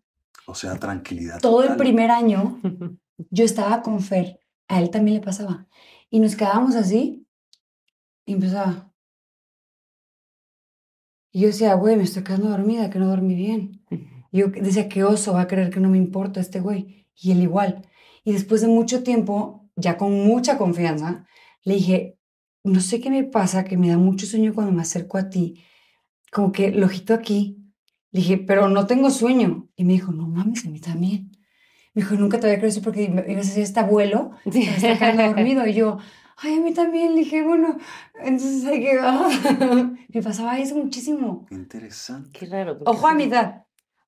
S4: O sea, tranquilidad.
S5: Todo el primer año yo estaba con Fer, a él también le pasaba. Y nos quedábamos así y empezaba. Y yo decía, güey, me estoy quedando dormida, que no dormí bien. Y yo decía, qué oso va a creer que no me importa este güey. Y él igual. Y después de mucho tiempo, ya con mucha confianza, le dije, no sé qué me pasa, que me da mucho sueño cuando me acerco a ti. Como que el ojito aquí. Le dije, pero no tengo sueño. Y me dijo, no mames, a mí también. Me dijo, nunca te había creído porque ibas a decir, este abuelo se me está quedando dormido. Y yo, ay, a mí también. Le dije, bueno, entonces hay que... me pasaba eso muchísimo.
S4: Interesante.
S3: Qué raro.
S5: Ojo a
S3: sí.
S5: mi edad.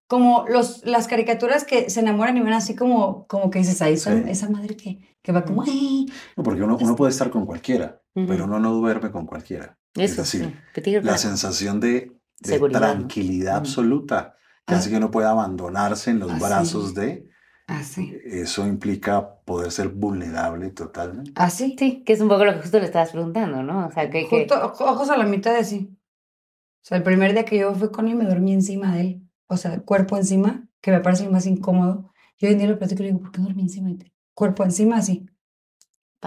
S5: Como los, las caricaturas que se enamoran y van así como, como que dices, ahí esa,
S4: Sí.
S5: esa madre que, que va como, ay.
S4: No, porque uno, uno puede estar con cualquiera,
S3: Ujú.
S4: pero uno no duerme con cualquiera. es
S3: Eso,
S4: decir,
S3: sí.
S4: La sensación de, de
S3: Seguridad,
S4: tranquilidad
S3: Mm.
S4: absoluta, que
S5: Ah.
S4: hace que uno pueda abandonarse en los
S5: Así.
S4: brazos de,
S5: Así.
S4: eso implica poder ser vulnerable totalmente.
S5: Así.
S3: Sí, que es un poco lo que justo le estabas preguntando, ¿no? O sea, que, que-
S5: Justo, ojo- ojos a la mitad de así. O sea, el primer día que yo fui con él me dormí encima de él. O sea, cuerpo encima, que me parece lo más incómodo. Yo hoy en día lo platico y le digo, ¿por qué dormí encima de ti? Cuerpo encima, así.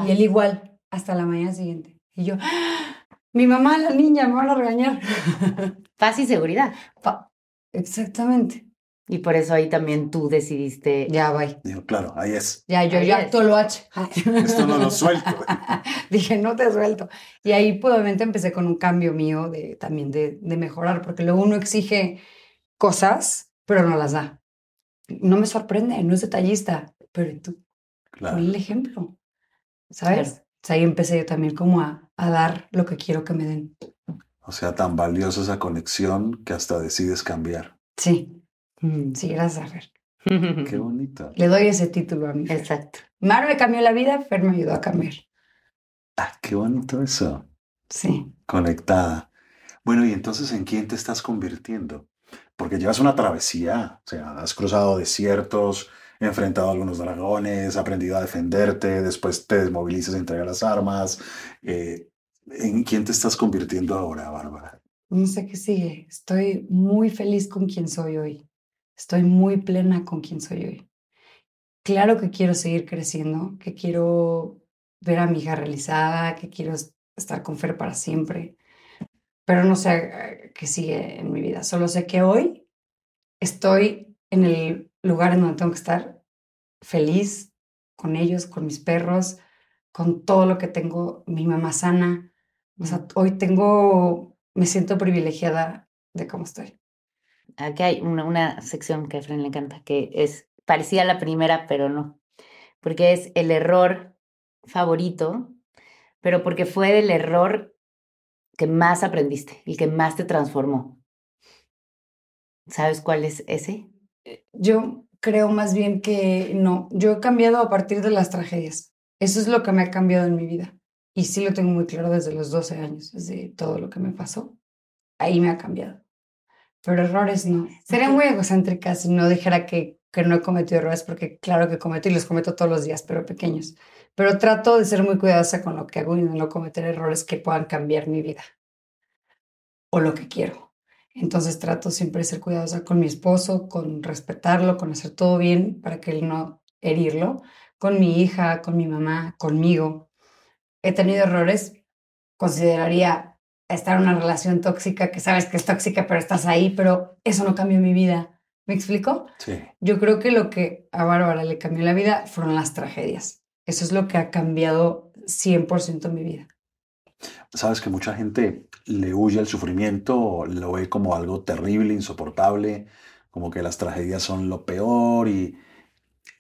S5: Y él igual, hasta la mañana siguiente. Y yo, ¡Ah! Mi mamá, la niña, me van a regañar.
S3: paz y seguridad.
S5: Pa- Exactamente.
S3: Y por eso ahí también tú decidiste.
S5: Ya, bye.
S4: Digo, claro, ahí es.
S5: Ya, yo
S3: Ahí
S5: ya
S3: es.
S5: todo lo H.
S4: Esto no lo suelto.
S5: Dije, no te suelto. Y ahí, pues, obviamente, empecé con un cambio mío de, también de, de mejorar, porque luego uno exige cosas, pero no las da. No me sorprende, no es detallista, pero tú,
S4: Claro.
S5: pon el ejemplo, ¿sabes?
S3: Claro.
S5: O sea, ahí empecé yo también como a, a dar lo que quiero que me den.
S4: O sea, tan valiosa esa conexión que hasta decides cambiar.
S5: Sí,
S3: Mm.
S5: sí, gracias a Fer.
S4: Qué bonito.
S5: Le doy ese título a mi Fer.
S3: Exacto.
S5: Mar me cambió la vida, Fer me ayudó a cambiar.
S4: Ah, qué bonito eso.
S5: Sí.
S4: Conectada. Bueno, y entonces, ¿en quién te estás convirtiendo? Porque llevas una travesía, o sea, has cruzado desiertos, enfrentado a algunos dragones, aprendido a defenderte, después te desmovilizas entregas las armas. Eh, ¿En quién te estás convirtiendo ahora, Bárbara?
S5: No sé qué sigue. Estoy muy feliz con quien soy hoy. Estoy muy plena con quien soy hoy. Claro que quiero seguir creciendo, que quiero ver a mi hija realizada, que quiero es- estar con Fer para siempre, pero no sé eh, qué sigue en mi vida. Solo sé que hoy estoy en el lugar en donde tengo que estar feliz con ellos, con mis perros, con todo lo que tengo, mi mamá sana. O sea, hoy tengo, me siento privilegiada de cómo estoy.
S3: Aquí hay una, una sección que a Fran le encanta, que es parecida a la primera, pero no. Porque es el error favorito, pero porque fue del error que más aprendiste y que más te transformó. ¿Sabes cuál es ese?
S5: Yo creo más bien que no, yo he cambiado a partir de las tragedias. Eso es lo que me ha cambiado en mi vida. Y sí lo tengo muy claro desde los 12 años, desde todo lo que me pasó. Ahí me ha cambiado. Pero errores no. Sería muy egocéntrica si no dijera que, que no he cometido errores, porque claro que cometo y los cometo todos los días, pero pequeños. Pero trato de ser muy cuidadosa con lo que hago y de no cometer errores que puedan cambiar mi vida o lo que quiero. Entonces trato siempre de ser cuidadosa con mi esposo, con respetarlo, con hacer todo bien para que él no herirlo, con mi hija, con mi mamá, conmigo. He tenido errores, consideraría estar en una relación tóxica que sabes que es tóxica, pero estás ahí, pero eso no cambió mi vida. ¿Me explico?
S4: Sí.
S5: Yo creo que lo que a Bárbara le cambió la vida fueron las tragedias. Eso es lo que ha cambiado 100% mi vida.
S4: Sabes que mucha gente le huye al sufrimiento, lo ve como algo terrible, insoportable, como que las tragedias son lo peor y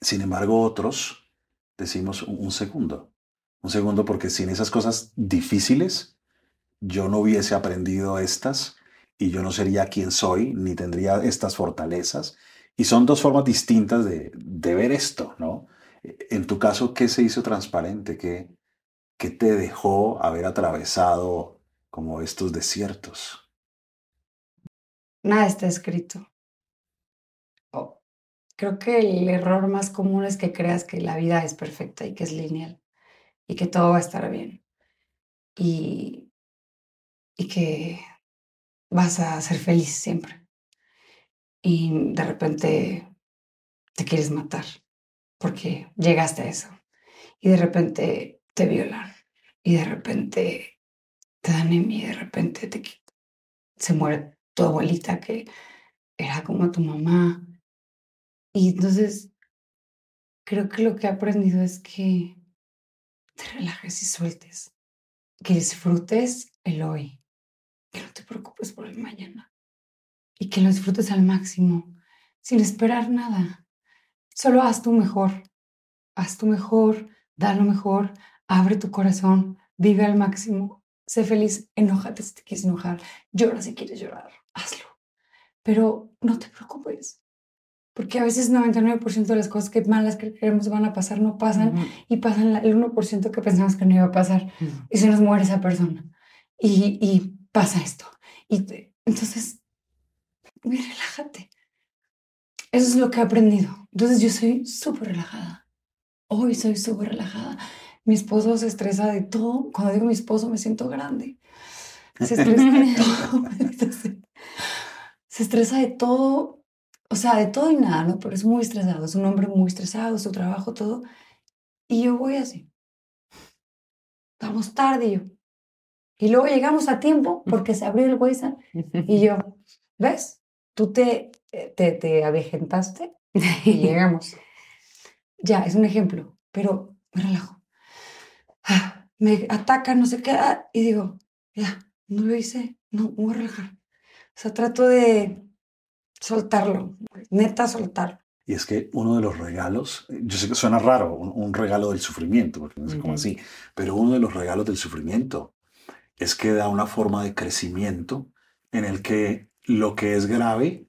S4: sin embargo otros decimos un segundo, un segundo porque sin esas cosas difíciles yo no hubiese aprendido estas y yo no sería quien soy ni tendría estas fortalezas. Y son dos formas distintas de, de ver esto, ¿no? En tu caso, ¿qué se hizo transparente? ¿Qué, ¿Qué te dejó haber atravesado como estos desiertos?
S5: Nada está escrito. Oh, creo que el error más común es que creas que la vida es perfecta y que es lineal y que todo va a estar bien y, y que vas a ser feliz siempre. Y de repente te quieres matar porque llegaste a eso. Y de repente te violan y de repente te dan anemia y de repente te, se muere tu abuelita que era como tu mamá. Y entonces creo que lo que he aprendido es que te relajes y sueltes, que disfrutes el hoy, que no te preocupes por el mañana y que lo disfrutes al máximo, sin esperar nada. Solo haz tu mejor, haz tu mejor, da lo mejor, abre tu corazón, vive al máximo, sé feliz, enójate si te quieres enojar, llora si quieres llorar, hazlo. Pero no te preocupes, porque a veces 99% de las cosas que malas que queremos van a pasar no pasan y pasan el 1% que pensamos que no iba a pasar y se nos muere esa persona y, y pasa esto. Y entonces, relájate. Eso es lo que he aprendido. Entonces yo soy súper relajada. Hoy soy súper relajada. Mi esposo se estresa de todo. Cuando digo mi esposo me siento grande. Se estresa de todo. se estresa de todo. O sea, de todo y nada, ¿no? Pero es muy estresado. Es un hombre muy estresado, su trabajo, todo. Y yo voy así. Vamos tarde yo. Y luego llegamos a tiempo porque se abrió el Waze y yo, ¿ves? Tú te, eh, te, te avejentaste y llegamos. ya, es un ejemplo, pero me relajo. Me ataca, no sé qué, ah, y digo, ya, no lo hice, no, me voy a relajar. O sea, trato de soltarlo, neta soltarlo.
S4: Y es que uno de los regalos, yo sé que suena raro, un, regalo del sufrimiento, porque no sé cómo así, pero uno de los regalos del sufrimiento es que da una forma de crecimiento en el que lo que es grave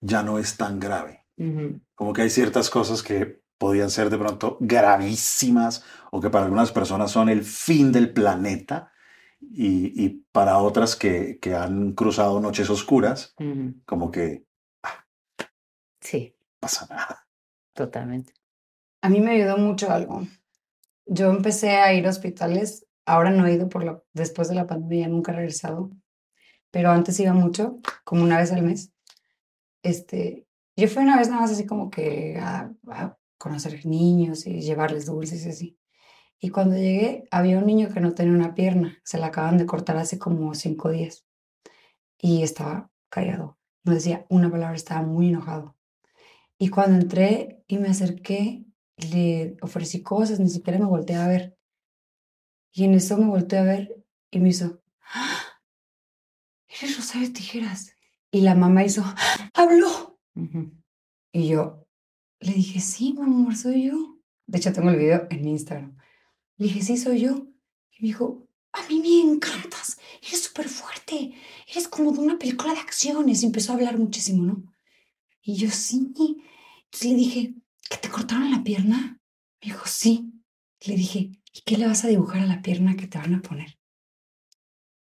S4: ya no es tan grave. Como que hay ciertas cosas que podían ser de pronto gravísimas o que para algunas personas son el fin del planeta y, para otras que, que, han cruzado noches oscuras, como que... Ah,
S3: sí.
S4: Pasa nada.
S3: Totalmente.
S5: A mí me ayudó mucho algo. Yo empecé a ir a hospitales, ahora no he ido por lo, después de la pandemia, nunca he regresado, pero antes iba mucho, como una vez al mes. Este, yo fui una vez nada más así como que a, a conocer niños y llevarles dulces y así. Y cuando llegué, había un niño que no tenía una pierna, se la acaban de cortar hace como cinco días y estaba callado, no decía una palabra, estaba muy enojado. Y cuando entré y me acerqué, le ofrecí cosas, ni siquiera me volteé a ver. Y en eso me volteé a ver y me hizo, ¡Ah! eres Rosario Tijeras. Y la mamá hizo, habló. Y yo, le dije, sí, mi amor, soy yo. De hecho, tengo el video en mi Instagram. Le dije, sí, soy yo. Y me dijo, a mí me encantas, eres súper fuerte, eres como de una película de acciones. Y empezó a hablar muchísimo, ¿no? Y yo, sí. Entonces le dije, ¿que te cortaron la pierna? Me dijo, sí. Le dije, ¿y qué le vas a dibujar a la pierna que te van a poner?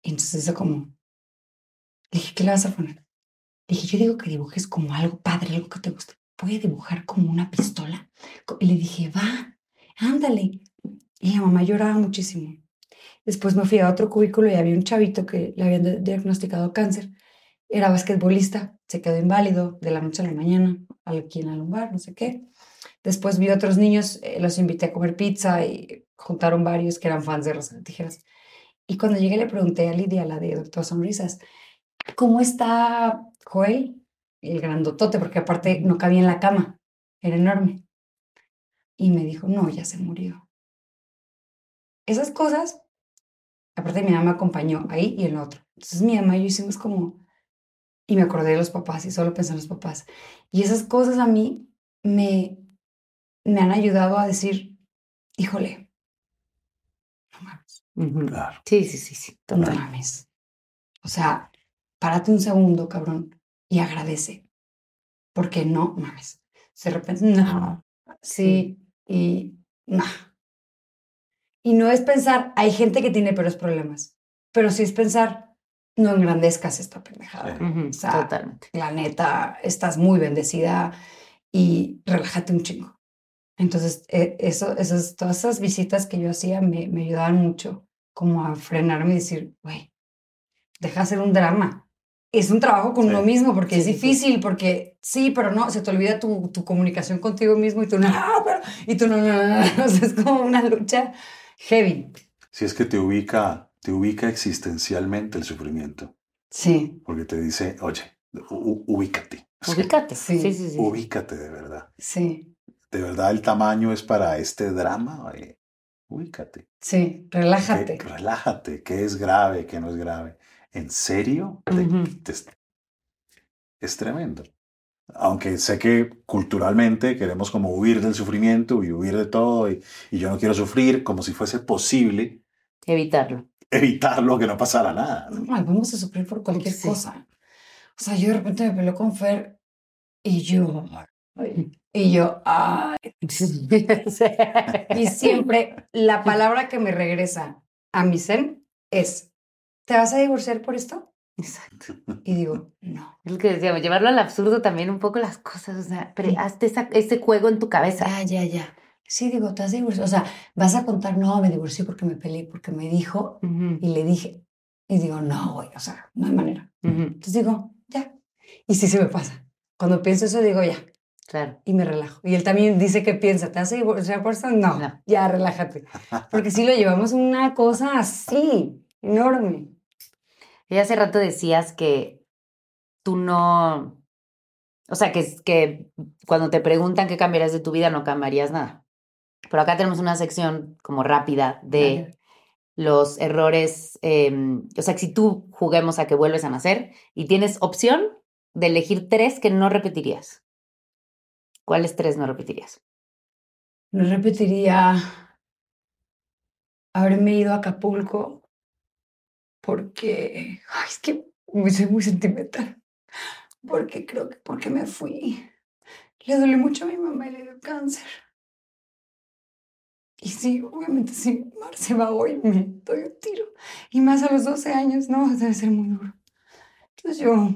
S5: Y entonces eso como, le dije, ¿qué le vas a poner? Le dije, yo digo que dibujes como algo padre, algo que te guste a dibujar como una pistola. Y le dije, va, ándale. Y la mamá lloraba muchísimo. Después me fui a otro cubículo y había un chavito que le habían diagnosticado cáncer. Era basquetbolista, se quedó inválido de la noche a la mañana, aquí en la lumbar, no sé qué. Después vi otros niños, eh, los invité a comer pizza y juntaron varios que eran fans de Rosa Tijeras. Y cuando llegué le pregunté a Lidia, la de Doctor Sonrisas, ¿cómo está Joel? El grandotote, porque aparte no cabía en la cama, era enorme. Y me dijo, no, ya se murió. Esas cosas Aparte, mi mamá me acompañó ahí y en lo otro. Entonces, mi mamá y yo hicimos como. Y me acordé de los papás y solo pensé en los papás. Y esas cosas a mí me, me han ayudado a decir, híjole, no mames.
S4: Claro.
S3: Sí, sí, sí, sí.
S5: No mames. O sea, párate un segundo, cabrón, y agradece. Porque no mames. De repente, no. Sí, y no. Y no es pensar, hay gente que tiene peores problemas, pero sí es pensar, no engrandezcas esta pendejada.
S3: Ujú,
S5: O sea,
S3: Totalmente.
S5: la neta, estás muy bendecida y relájate un chingo. Entonces, eh, eso, esas, todas esas visitas que yo hacía me, me ayudaban mucho como a frenarme y decir, güey, deja de hacer un drama. Es un trabajo con
S4: Sí.
S5: uno mismo porque
S3: Sí,
S5: es
S3: sí, sí.
S5: difícil, porque sí, pero no, se te olvida tu, tu comunicación contigo mismo y tú no, "Ah, pero", y tú no, no, no, no. O sea, es como una lucha heavy.
S4: Si es que te ubica, te ubica existencialmente el sufrimiento,
S5: Sí,
S4: porque te dice, oye, u- ubícate.
S3: Ubícate.
S5: Sí.
S3: Sí, sí, sí.
S4: Ubícate de verdad.
S5: sí,
S4: ¿De verdad el tamaño es para este drama? Eh, ubícate.
S5: sí,
S4: Que-
S5: relájate.
S4: relájate. ¿Qué es grave? ¿Qué no es grave? ¿En serio? Te-
S3: Ujú.
S4: te- es tremendo. Aunque sé que culturalmente queremos como huir del sufrimiento y huir de todo y, y yo no quiero sufrir como si fuese posible
S3: Evitarlo.
S4: evitarlo, que no pasara nada.
S5: vamos a sufrir por cualquier
S3: Sí.
S5: cosa. O sea, yo de repente me peleo con Fer y yo, y yo, ay. Y siempre la palabra que me regresa a mi zen es, ¿te vas a divorciar por esto?
S3: Exacto.
S5: Y digo, no.
S3: Es lo que decíamos, llevarlo al absurdo también un poco las cosas, o sea, pero hazte esa- ese juego en tu cabeza.
S5: Ah, ya, ya. Sí, digo, te has divorciado. O sea, vas a contar, no, me divorcié porque me peleé, porque me dijo
S3: Ujú,
S5: y le dije. Y digo, no, güey, o sea, no hay manera.
S3: ujú,
S5: Entonces digo, ya. Y sí se me pasa. Cuando pienso eso, digo, ya.
S3: Claro.
S5: y me relajo. Y él también dice que piensa, ¿te hace divorciar por eso? No,
S3: No.
S5: ya relájate. Porque si lo llevamos una cosa así, enorme.
S3: Y hace rato decías que tú no, o sea, que, que cuando te preguntan qué cambiarías de tu vida, no cambiarías nada. Pero acá tenemos una sección como rápida de los errores, em, o sea, que si tú juguemos a que vuelves a nacer y tienes opción de elegir tres que no repetirías. ¿Cuáles tres no repetirías?
S5: No repetiría haberme ido a Acapulco porque, ay, es que me soy muy sentimental. Porque creo que porque me fui. Le duele mucho a mi mamá y le dio cáncer. Y sí, obviamente si Mar se va hoy, me doy un tiro. Y más a los 12 años, no, debe ser muy duro. Entonces yo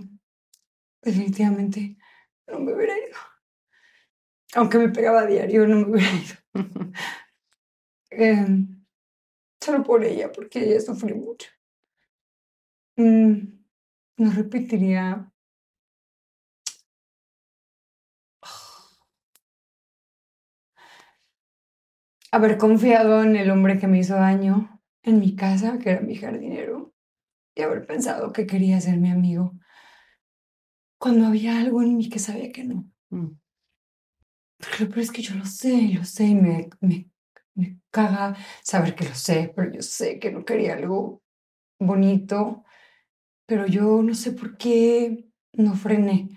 S5: definitivamente no me hubiera ido. Aunque me pegaba a diario, no me hubiera ido. Em, solo por ella, porque ella sufrió mucho. Mm, no repetiría. Haber confiado en el hombre que me hizo daño en mi casa, que era mi jardinero, y haber pensado que quería ser mi amigo, cuando había algo en mí que sabía que no.
S3: Mm.
S5: Porque lo peor es que yo lo sé, lo sé, y me, me, me caga saber que lo sé, pero yo sé que no quería algo bonito, pero yo no sé por qué no frené.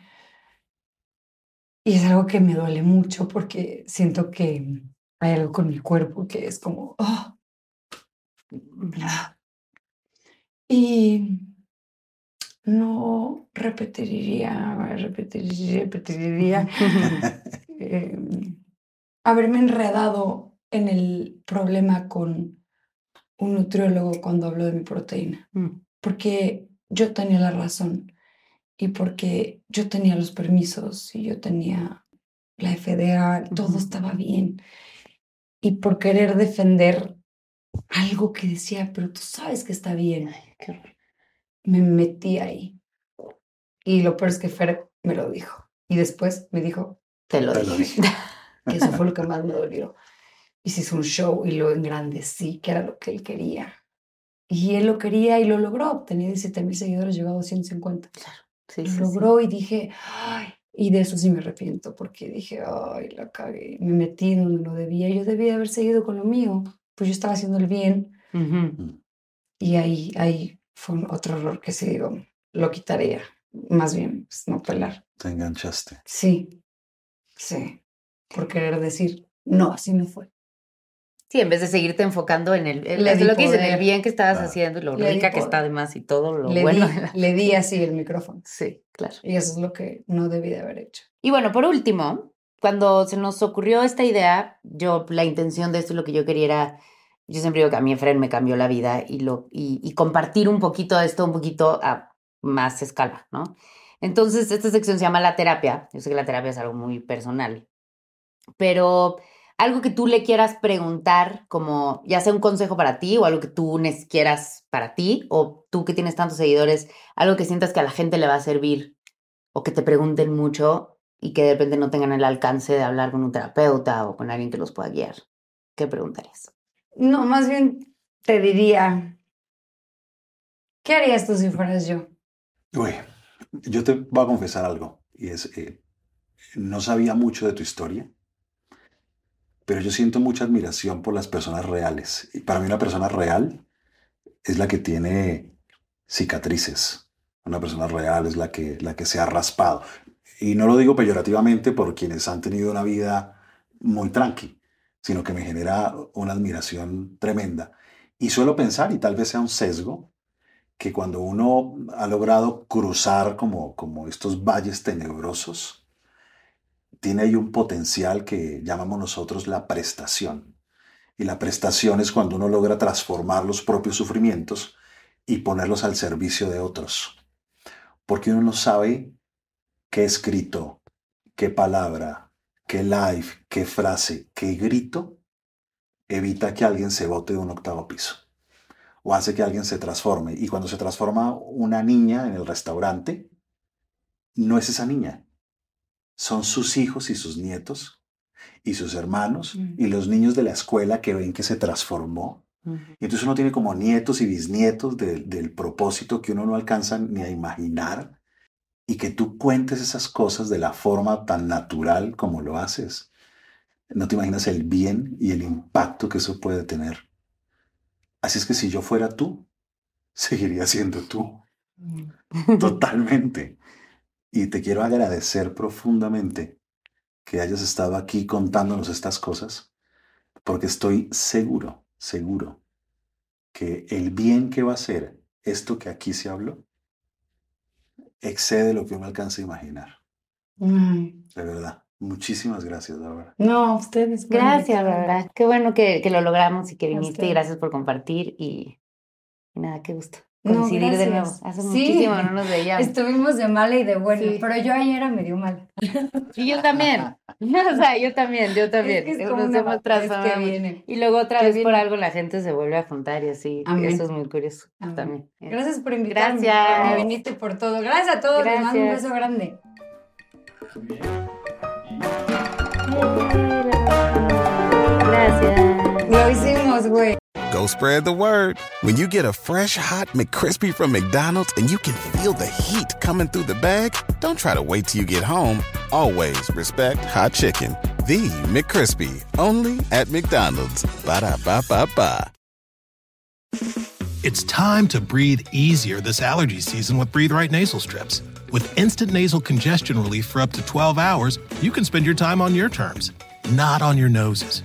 S5: Y es algo que me duele mucho porque siento que hay algo con mi cuerpo que es como, oh. Y no repetiría, repetiría, repetiría eh, haberme enredado en el problema con un nutriólogo cuando habló de mi proteína,
S3: Mm.
S5: porque yo tenía la razón y porque yo tenía los permisos y yo tenía la FDA, todo estaba bien. Y por querer defender algo que decía, pero tú sabes que está bien, me metí ahí. Y lo peor es que Fer me lo dijo. Y después me dijo,
S3: Te lo dije.
S4: dije.
S5: que eso fue lo que más me dolió. Y se hizo un show y lo engrandecí, que era lo que él quería. Y él lo quería y lo logró. Tenía 17 mil seguidores, llegó a 250.
S3: Sí,
S5: Lo
S3: sí, sí.
S5: logró y dije, ay, y de eso sí me arrepiento, porque dije, ay, la cagué. Me metí en donde no debía. Yo debía haber seguido con lo mío. Pues yo estaba haciendo el bien. Y ahí, ahí fue otro error que sí digo, lo quitaría. Más bien, pues, no pelar.
S4: Te enganchaste.
S5: Sí, sí. Por querer decir, no, así no fue.
S3: Sí, en vez de seguirte enfocando en el, en
S5: di
S3: lo que dicen, el bien que estabas
S4: Claro.
S3: haciendo, lo
S5: Le
S3: rica que
S5: poder.
S3: está además y todo lo
S5: le,
S3: bueno.
S5: di, le di así el micrófono.
S3: Sí, claro.
S5: Y eso es lo que no debí de haber hecho.
S3: Y bueno, por último, cuando se nos ocurrió esta idea, yo, la intención de esto, lo que yo quería era, yo siempre digo que a mí Efren me cambió la vida y, lo, y, y compartir un poquito de esto, un poquito a más escala, ¿no? Entonces, esta sección se llama la terapia. Yo sé que la terapia es algo muy personal, pero algo que tú le quieras preguntar, como ya sea un consejo para ti o algo que tú quieras para ti, o tú que tienes tantos seguidores, algo que sientas que a la gente le va a servir o que te pregunten mucho y que de repente no tengan el alcance de hablar con un terapeuta o con alguien que los pueda guiar. ¿Qué preguntarías?
S5: No, más bien te diría, ¿qué harías tú si fueras yo?
S4: Uy, yo te voy a confesar algo, y es, eh, no sabía mucho de tu historia, pero yo siento mucha admiración por las personas reales. Y para mí una persona real es la que tiene cicatrices. Una persona real es la que, la que se ha raspado. Y no lo digo peyorativamente por quienes han tenido una vida muy tranqui, sino que me genera una admiración tremenda. Y suelo pensar, y tal vez sea un sesgo, que cuando uno ha logrado cruzar como, como estos valles tenebrosos, tiene ahí un potencial que llamamos nosotros la prestación. Y la prestación es cuando uno logra transformar los propios sufrimientos y ponerlos al servicio de otros. Porque uno no sabe qué escrito, qué palabra, qué live, qué frase, qué grito evita que alguien se bote de un octavo piso o hace que alguien se transforme. Y cuando se transforma una niña en el restaurante, no es esa niña. Son sus hijos y sus nietos y sus hermanos
S3: Mm.
S4: y los niños de la escuela que ven que se transformó. Y entonces uno tiene como nietos y bisnietos de- del propósito que uno no alcanza ni a imaginar y que tú cuentes esas cosas de la forma tan natural como lo haces. No te imaginas el bien y el impacto que eso puede tener. Así es que si yo fuera tú, seguiría siendo tú. Totalmente. Y te quiero agradecer profundamente que hayas estado aquí contándonos estas cosas, porque estoy seguro, seguro, que el bien que va a ser esto que aquí se habló excede lo que uno alcanza a imaginar.
S5: Ay,
S4: De verdad. Muchísimas gracias, Bárbara.
S5: No, ustedes.
S3: Gracias. Bárbara. Qué bueno que, que lo logramos y que viniste y gracias por compartir y, y nada, qué gusto.
S5: No,
S3: Coincidir de nuevo. Hace
S5: Sí.
S3: muchísimo no nos veíamos.
S5: Estuvimos de mala y de buena,
S3: Sí.
S5: pero yo ayer era medio mala.
S3: Y yo también. O sea, yo también, yo también.
S5: que es como
S3: Nos
S5: una
S3: hemos
S5: que.
S3: Y luego otra
S5: Que
S3: vez por algo la gente se vuelve a juntar y así.
S5: Amén.
S3: Eso es muy curioso
S5: Amén.
S3: también.
S5: Gracias por invitarme.
S3: Gracias.
S5: Me viniste por todo. Gracias a todos. Les mando un beso grande.
S3: Gracias.
S5: Lo hicimos, güey.
S8: Go spread the word. When you get a fresh hot McCrispy from McDonald's and you can feel the heat coming through the bag, don't try to wait till you get home. Always respect hot chicken. The McCrispy, only at McDonald's. Ba da ba ba ba.
S9: It's time to breathe easier this allergy season with Breathe Right nasal strips. With instant nasal congestion relief for up to 12 hours, you can spend your time on your terms, not on your noses.